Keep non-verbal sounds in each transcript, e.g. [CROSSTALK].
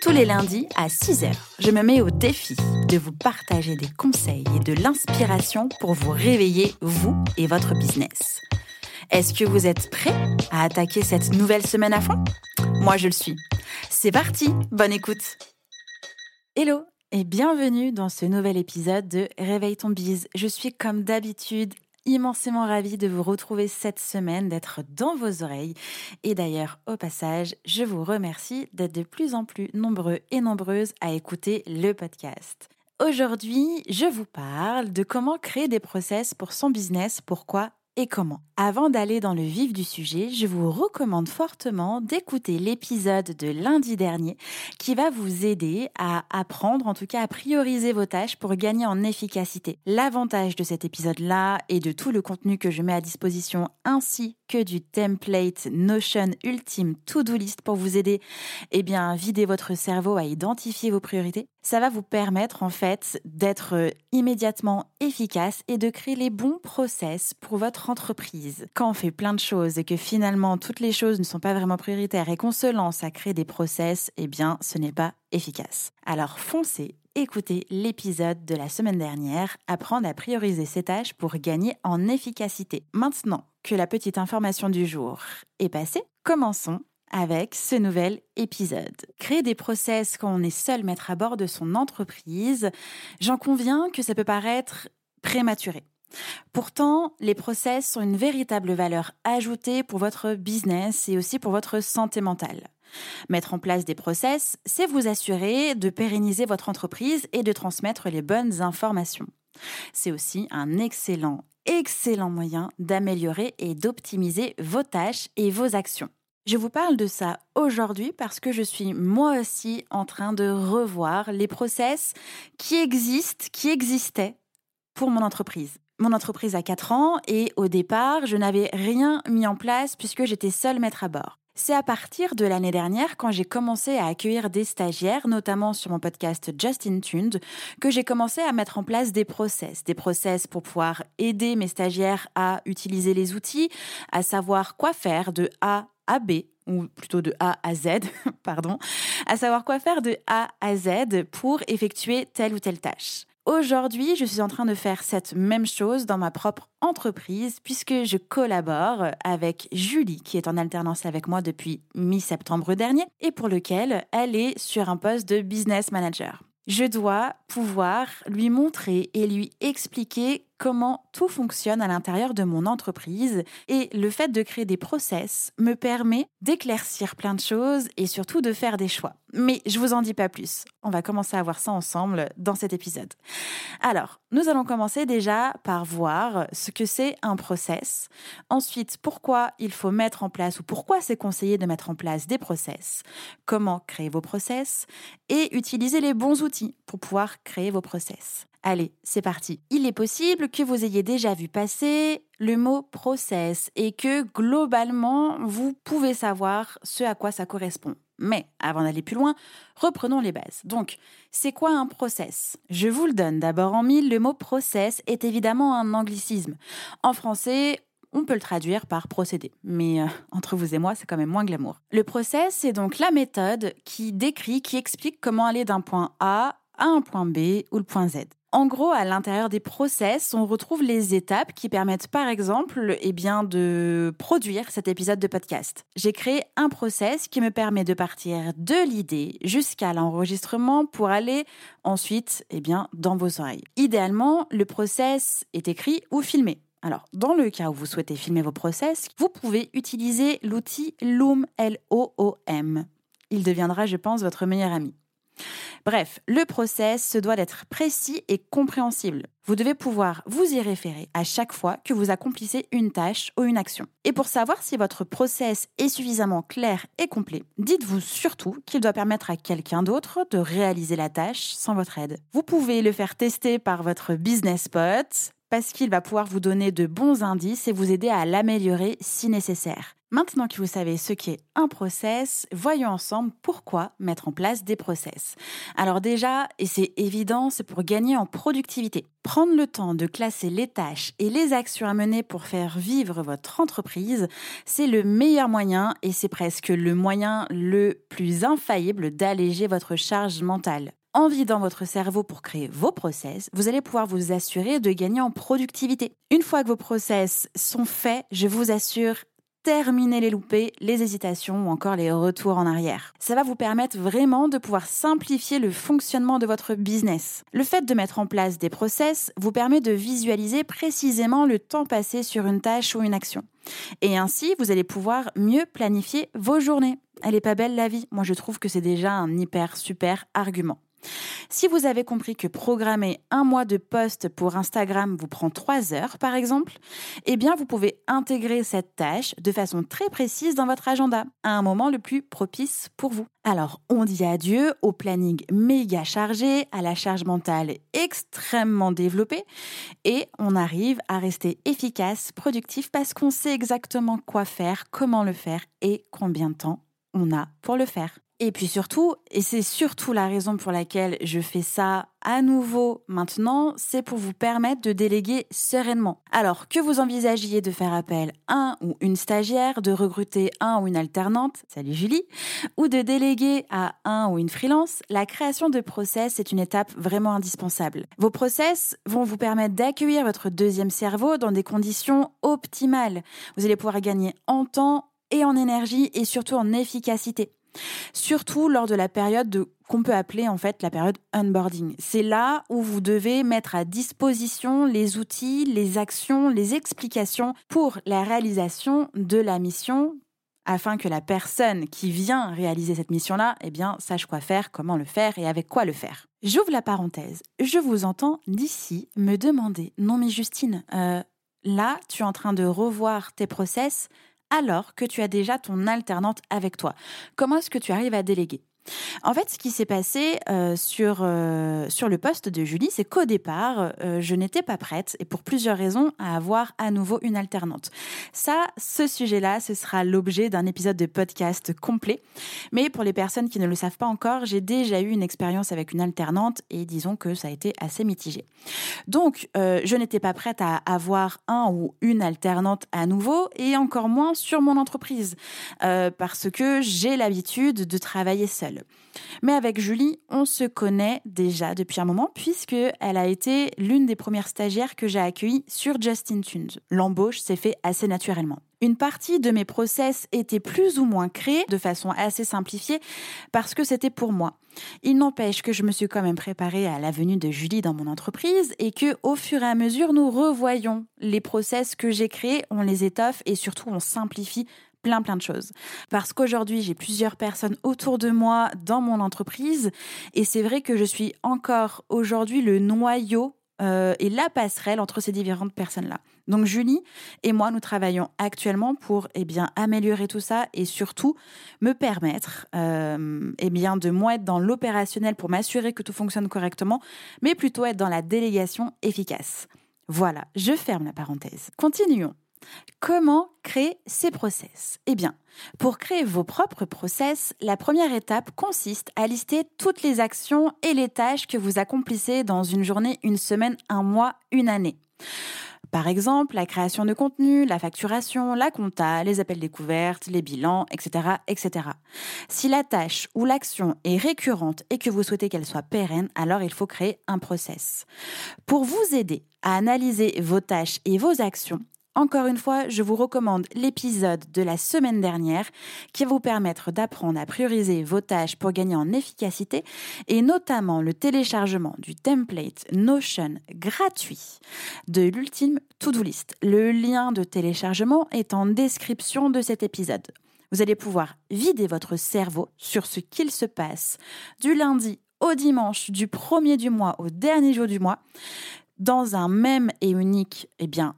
Tous les lundis à 6h, je me mets au défi de vous partager des conseils et de l'inspiration pour vous réveiller, vous et votre business. Est-ce que vous êtes prêts à attaquer cette nouvelle semaine à fond? Moi, je le suis. C'est parti, bonne écoute Hello et bienvenue dans ce nouvel épisode de Réveille ton bise. Je suis comme d'habitude immensément ravie de vous retrouver cette semaine, d'être dans vos oreilles. Et d'ailleurs, au passage, je vous remercie d'être de plus en plus nombreux et nombreuses à écouter le podcast. Aujourd'hui, je vous parle de comment créer des process pour son business, pourquoi et comment? Avant d'aller dans le vif du sujet, je vous recommande fortement d'écouter l'épisode de lundi dernier qui va vous aider à apprendre, en tout cas à prioriser vos tâches pour gagner en efficacité. L'avantage de cet épisode-là et de tout le contenu que je mets à disposition ainsi que du template Notion Ultime To-Do List pour vous aider eh bien, à vider votre cerveau, à identifier vos priorités, ça va vous permettre en fait d'être immédiatement efficace et de créer les bons process pour votre entreprise. Quand on fait plein de choses et que finalement toutes les choses ne sont pas vraiment prioritaires et qu'on se lance à créer des process, eh bien ce n'est pas efficace. Alors foncez, écoutez l'épisode de la semaine dernière, apprendre à prioriser ses tâches pour gagner en efficacité. Maintenant que la petite information du jour est passée, commençons avec ce nouvel épisode. Créer des process quand on est seul maître à bord de son entreprise, j'en conviens que ça peut paraître prématuré. Pourtant, les process sont une véritable valeur ajoutée pour votre business et aussi pour votre santé mentale. Mettre en place des process, c'est vous assurer de pérenniser votre entreprise et de transmettre les bonnes informations. C'est aussi un excellent, excellent moyen d'améliorer et d'optimiser vos tâches et vos actions. Je vous parle de ça aujourd'hui parce que je suis moi aussi en train de revoir les process qui existent, qui existaient pour mon entreprise. Mon entreprise a 4 ans et au départ, je n'avais rien mis en place puisque j'étais seule maître à bord. C'est à partir de l'année dernière, quand j'ai commencé à accueillir des stagiaires, notamment sur mon podcast Justin Tuned, que j'ai commencé à mettre en place des process. Des process pour pouvoir aider mes stagiaires à utiliser les outils, à savoir quoi faire de A à B, ou plutôt de A à Z, [LAUGHS] pardon, à savoir quoi faire de A à Z pour effectuer telle ou telle tâche. Aujourd'hui, je suis en train de faire cette même chose dans ma propre entreprise puisque je collabore avec Julie qui est en alternance avec moi depuis mi-septembre dernier et pour lequel elle est sur un poste de business manager. Je dois pouvoir lui montrer et lui expliquer comment tout fonctionne à l'intérieur de mon entreprise et le fait de créer des process me permet d'éclaircir plein de choses et surtout de faire des choix. Mais je vous en dis pas plus. On va commencer à voir ça ensemble dans cet épisode. Alors, nous allons commencer déjà par voir ce que c'est un process. Ensuite, pourquoi il faut mettre en place ou pourquoi c'est conseillé de mettre en place des process. Comment créer vos process et utiliser les bons outils pour pouvoir créer vos process. Allez, c'est parti. Il est possible que vous ayez déjà vu passer le mot process et que globalement, vous pouvez savoir ce à quoi ça correspond. Mais avant d'aller plus loin, reprenons les bases. Donc, c'est quoi un process? Je vous le donne d'abord en mille. Le mot process est évidemment un anglicisme. En français, on peut le traduire par procédé, mais euh, entre vous et moi, c'est quand même moins glamour. Le process, c'est donc la méthode qui décrit, qui explique comment aller d'un point A à un point B ou le point Z. En gros, à l'intérieur des process, on retrouve les étapes qui permettent par exemple eh bien, de produire cet épisode de podcast. J'ai créé un process qui me permet de partir de l'idée jusqu'à l'enregistrement pour aller ensuite eh bien, dans vos oreilles. Idéalement, le process est écrit ou filmé. Alors, dans le cas où vous souhaitez filmer vos process, vous pouvez utiliser l'outil Loom, L-O-O-M. Il deviendra, je pense, votre meilleur ami. Bref, le process se doit d'être précis et compréhensible. Vous devez pouvoir vous y référer à chaque fois que vous accomplissez une tâche ou une action. Et pour savoir si votre process est suffisamment clair et complet, dites-vous surtout qu'il doit permettre à quelqu'un d'autre de réaliser la tâche sans votre aide. Vous pouvez le faire tester par votre business spot, parce qu'il va pouvoir vous donner de bons indices et vous aider à l'améliorer si nécessaire. Maintenant que vous savez ce qu'est un process, voyons ensemble pourquoi mettre en place des process. Alors déjà, et c'est évident, c'est pour gagner en productivité. Prendre le temps de classer les tâches et les actions à mener pour faire vivre votre entreprise, c'est le meilleur moyen et c'est presque le moyen le plus infaillible d'alléger votre charge mentale en vidant votre cerveau pour créer vos process, vous allez pouvoir vous assurer de gagner en productivité. Une fois que vos process sont faits, je vous assure, terminez les loupés, les hésitations ou encore les retours en arrière. Ça va vous permettre vraiment de pouvoir simplifier le fonctionnement de votre business. Le fait de mettre en place des process vous permet de visualiser précisément le temps passé sur une tâche ou une action. Et ainsi, vous allez pouvoir mieux planifier vos journées. Elle est pas belle la vie Moi je trouve que c'est déjà un hyper super argument. Si vous avez compris que programmer un mois de post pour Instagram vous prend trois heures, par exemple, eh bien, vous pouvez intégrer cette tâche de façon très précise dans votre agenda, à un moment le plus propice pour vous. Alors, on dit adieu au planning méga chargé, à la charge mentale extrêmement développée, et on arrive à rester efficace, productif, parce qu'on sait exactement quoi faire, comment le faire et combien de temps on a pour le faire. Et puis surtout, et c'est surtout la raison pour laquelle je fais ça à nouveau maintenant, c'est pour vous permettre de déléguer sereinement. Alors que vous envisagiez de faire appel à un ou une stagiaire, de recruter un ou une alternante, salut Julie, ou de déléguer à un ou une freelance, la création de process est une étape vraiment indispensable. Vos process vont vous permettre d'accueillir votre deuxième cerveau dans des conditions optimales. Vous allez pouvoir gagner en temps et en énergie et surtout en efficacité. Surtout lors de la période qu'on peut appeler en fait la période onboarding. C'est là où vous devez mettre à disposition les outils, les actions, les explications pour la réalisation de la mission afin que la personne qui vient réaliser cette mission-là, eh bien, sache quoi faire, comment le faire et avec quoi le faire. J'ouvre la parenthèse. Je vous entends d'ici me demander, non mais Justine, euh, là, tu es en train de revoir tes process, alors que tu as déjà ton alternante avec toi. Comment est-ce que tu arrives à déléguer? En fait, ce qui s'est passé euh, sur, euh, sur le poste de Julie, c'est qu'au départ, euh, je n'étais pas prête, et pour plusieurs raisons, à avoir à nouveau une alternante. Ça, ce sujet-là, ce sera l'objet d'un épisode de podcast complet. Mais pour les personnes qui ne le savent pas encore, j'ai déjà eu une expérience avec une alternante, et disons que ça a été assez mitigé. Donc, je n'étais pas prête à avoir un ou une alternante à nouveau, et encore moins sur mon entreprise, parce que j'ai l'habitude de travailler seule. Mais avec Julie, on se connaît déjà depuis un moment puisque elle a été l'une des premières stagiaires que j'ai accueillies sur Justin Tunes. L'embauche s'est fait assez naturellement. Une partie de mes process était plus ou moins créée de façon assez simplifiée parce que c'était pour moi. Il n'empêche que je me suis quand même préparée à la venue de Julie dans mon entreprise et que au fur et à mesure nous revoyons les process que j'ai créés, on les étoffe et surtout on simplifie plein plein de choses. Parce qu'aujourd'hui, j'ai plusieurs personnes autour de moi dans mon entreprise et c'est vrai que je suis encore aujourd'hui le noyau euh, et la passerelle entre ces différentes personnes-là. Donc Julie et moi, nous travaillons actuellement pour eh bien améliorer tout ça et surtout me permettre euh, eh bien de moins être dans l'opérationnel pour m'assurer que tout fonctionne correctement, mais plutôt être dans la délégation efficace. Voilà, je ferme la parenthèse. Continuons. Comment créer ces process? Eh bien, pour créer vos propres process, la première étape consiste à lister toutes les actions et les tâches que vous accomplissez dans une journée, une semaine, un mois, une année. Par exemple, la création de contenu, la facturation, la compta, les appels découvertes, les bilans, etc., etc. Si la tâche ou l'action est récurrente et que vous souhaitez qu'elle soit pérenne, alors il faut créer un process. Pour vous aider à analyser vos tâches et vos actions, encore une fois, je vous recommande l'épisode de la semaine dernière qui va vous permettre d'apprendre à prioriser vos tâches pour gagner en efficacité et notamment le téléchargement du template Notion gratuit de l'ultime to-do list. Le lien de téléchargement est en description de cet épisode. Vous allez pouvoir vider votre cerveau sur ce qu'il se passe du lundi au dimanche du premier du mois au dernier jour du mois dans un même et unique eh bien,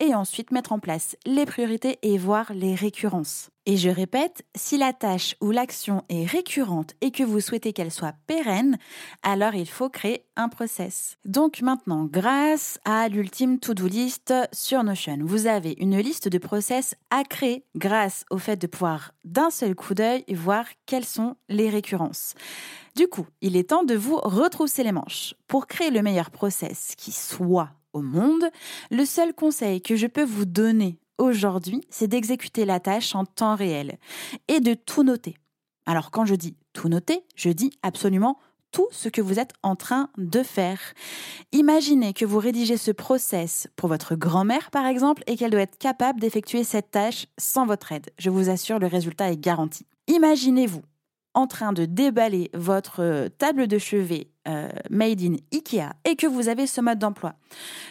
et ensuite mettre en place les priorités et voir les récurrences. Et je répète, si la tâche ou l'action est récurrente et que vous souhaitez qu'elle soit pérenne, alors il faut créer un process. Donc maintenant, grâce à l'ultime to-do list sur Notion, vous avez une liste de process à créer grâce au fait de pouvoir d'un seul coup d'œil voir quelles sont les récurrences. Du coup, il est temps de vous retrousser les manches. Pour créer le meilleur process qui soit au monde, le seul conseil que je peux vous donner aujourd'hui, c'est d'exécuter la tâche en temps réel et de tout noter. Alors quand je dis tout noter, je dis absolument tout ce que vous êtes en train de faire. Imaginez que vous rédigez ce process pour votre grand-mère, par exemple, et qu'elle doit être capable d'effectuer cette tâche sans votre aide. Je vous assure, le résultat est garanti. Imaginez-vous en train de déballer votre euh, table de chevet euh, made in Ikea et que vous avez ce mode d'emploi.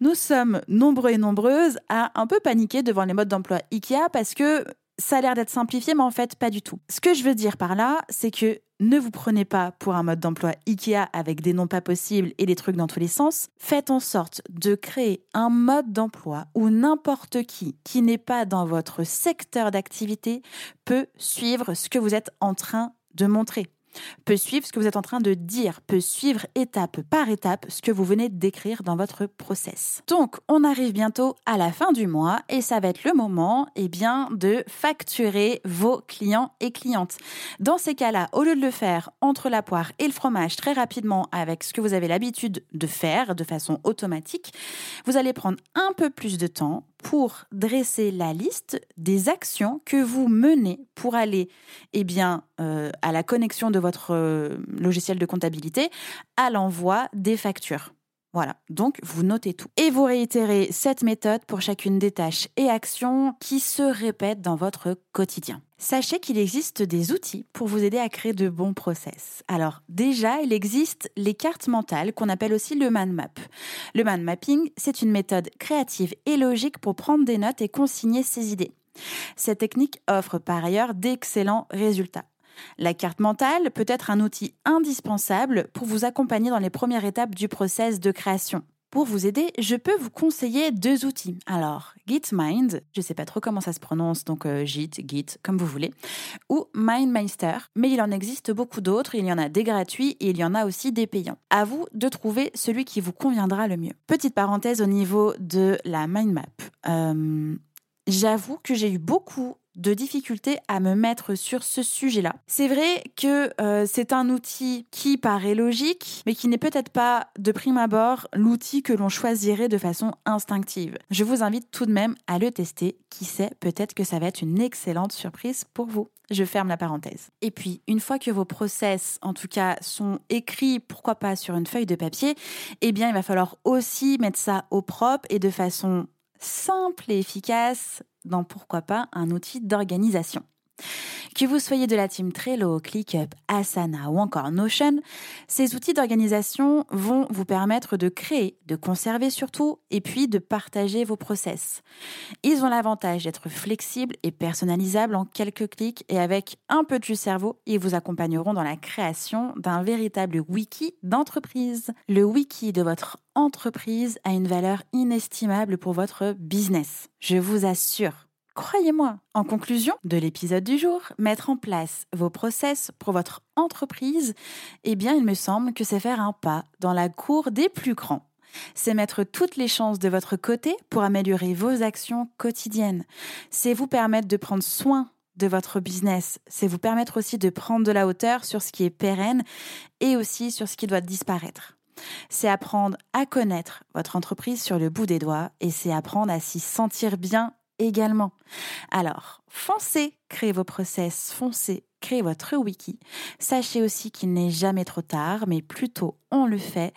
Nous sommes nombreux et nombreuses à un peu paniquer devant les modes d'emploi Ikea parce que ça a l'air d'être simplifié, mais en fait, pas du tout. Ce que je veux dire par là, c'est que ne vous prenez pas pour un mode d'emploi IKEA avec des noms pas possibles et des trucs dans tous les sens. Faites en sorte de créer un mode d'emploi où n'importe qui qui n'est pas dans votre secteur d'activité peut suivre ce que vous êtes en train de montrer peut suivre ce que vous êtes en train de dire, peut suivre étape par étape ce que vous venez d'écrire dans votre process. Donc, on arrive bientôt à la fin du mois et ça va être le moment, eh bien, de facturer vos clients et clientes. Dans ces cas-là, au lieu de le faire entre la poire et le fromage très rapidement avec ce que vous avez l'habitude de faire de façon automatique, vous allez prendre un peu plus de temps pour dresser la liste des actions que vous menez pour aller eh euh, à la connexion de votre euh, logiciel de comptabilité, à l'envoi des factures. Voilà, donc vous notez tout. Et vous réitérez cette méthode pour chacune des tâches et actions qui se répètent dans votre quotidien. Sachez qu'il existe des outils pour vous aider à créer de bons process. Alors déjà, il existe les cartes mentales qu'on appelle aussi le man map. Le man mapping, c'est une méthode créative et logique pour prendre des notes et consigner ses idées. Cette technique offre par ailleurs d'excellents résultats. La carte mentale peut être un outil indispensable pour vous accompagner dans les premières étapes du process de création. Pour vous aider, je peux vous conseiller deux outils. Alors, Gitmind, je ne sais pas trop comment ça se prononce, donc euh, Git, Git, comme vous voulez, ou MindMeister, mais il en existe beaucoup d'autres, il y en a des gratuits et il y en a aussi des payants. À vous de trouver celui qui vous conviendra le mieux. Petite parenthèse au niveau de la mind map. Euh, j'avoue que j'ai eu beaucoup de difficulté à me mettre sur ce sujet-là. C'est vrai que euh, c'est un outil qui paraît logique, mais qui n'est peut-être pas de prime abord l'outil que l'on choisirait de façon instinctive. Je vous invite tout de même à le tester. Qui sait, peut-être que ça va être une excellente surprise pour vous. Je ferme la parenthèse. Et puis, une fois que vos process, en tout cas, sont écrits, pourquoi pas sur une feuille de papier, eh bien, il va falloir aussi mettre ça au propre et de façon simple et efficace dans pourquoi pas un outil d'organisation. Que vous soyez de la team Trello, ClickUp, Asana ou encore Notion, ces outils d'organisation vont vous permettre de créer, de conserver surtout, et puis de partager vos process. Ils ont l'avantage d'être flexibles et personnalisables en quelques clics et avec un peu de cerveau, ils vous accompagneront dans la création d'un véritable wiki d'entreprise. Le wiki de votre entreprise a une valeur inestimable pour votre business. Je vous assure. Croyez-moi. En conclusion de l'épisode du jour, mettre en place vos process pour votre entreprise, eh bien, il me semble que c'est faire un pas dans la cour des plus grands. C'est mettre toutes les chances de votre côté pour améliorer vos actions quotidiennes. C'est vous permettre de prendre soin de votre business. C'est vous permettre aussi de prendre de la hauteur sur ce qui est pérenne et aussi sur ce qui doit disparaître. C'est apprendre à connaître votre entreprise sur le bout des doigts et c'est apprendre à s'y sentir bien également. Alors, foncez, créez vos process, foncez, créez votre wiki. Sachez aussi qu'il n'est jamais trop tard, mais plutôt on le fait,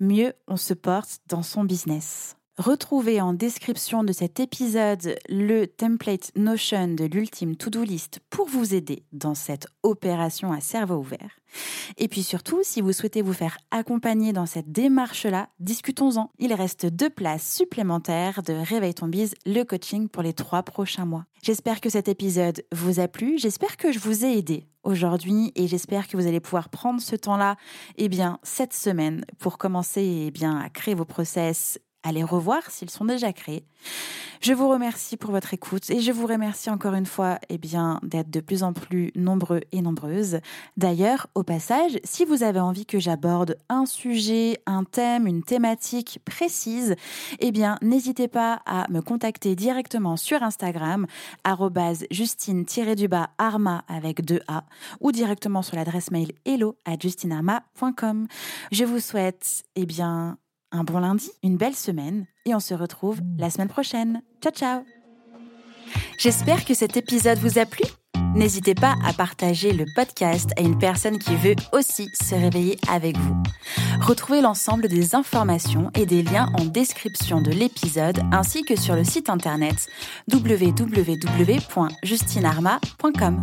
mieux on se porte dans son business. Retrouvez en description de cet épisode le template Notion de l'ultime to-do list pour vous aider dans cette opération à cerveau ouvert. Et puis surtout, si vous souhaitez vous faire accompagner dans cette démarche-là, discutons-en. Il reste deux places supplémentaires de Réveil ton bise, le coaching pour les trois prochains mois. J'espère que cet épisode vous a plu, j'espère que je vous ai aidé aujourd'hui et j'espère que vous allez pouvoir prendre ce temps-là, eh bien, cette semaine pour commencer, eh bien, à créer vos process à les revoir s'ils sont déjà créés. Je vous remercie pour votre écoute et je vous remercie encore une fois eh bien, d'être de plus en plus nombreux et nombreuses. D'ailleurs, au passage, si vous avez envie que j'aborde un sujet, un thème, une thématique précise, eh bien, n'hésitez pas à me contacter directement sur Instagram, justine-arma avec deux A, ou directement sur l'adresse mail hello à justinarma.com. Je vous souhaite, eh bien, un bon lundi, une belle semaine et on se retrouve la semaine prochaine. Ciao ciao J'espère que cet épisode vous a plu. N'hésitez pas à partager le podcast à une personne qui veut aussi se réveiller avec vous. Retrouvez l'ensemble des informations et des liens en description de l'épisode ainsi que sur le site internet www.justinarma.com.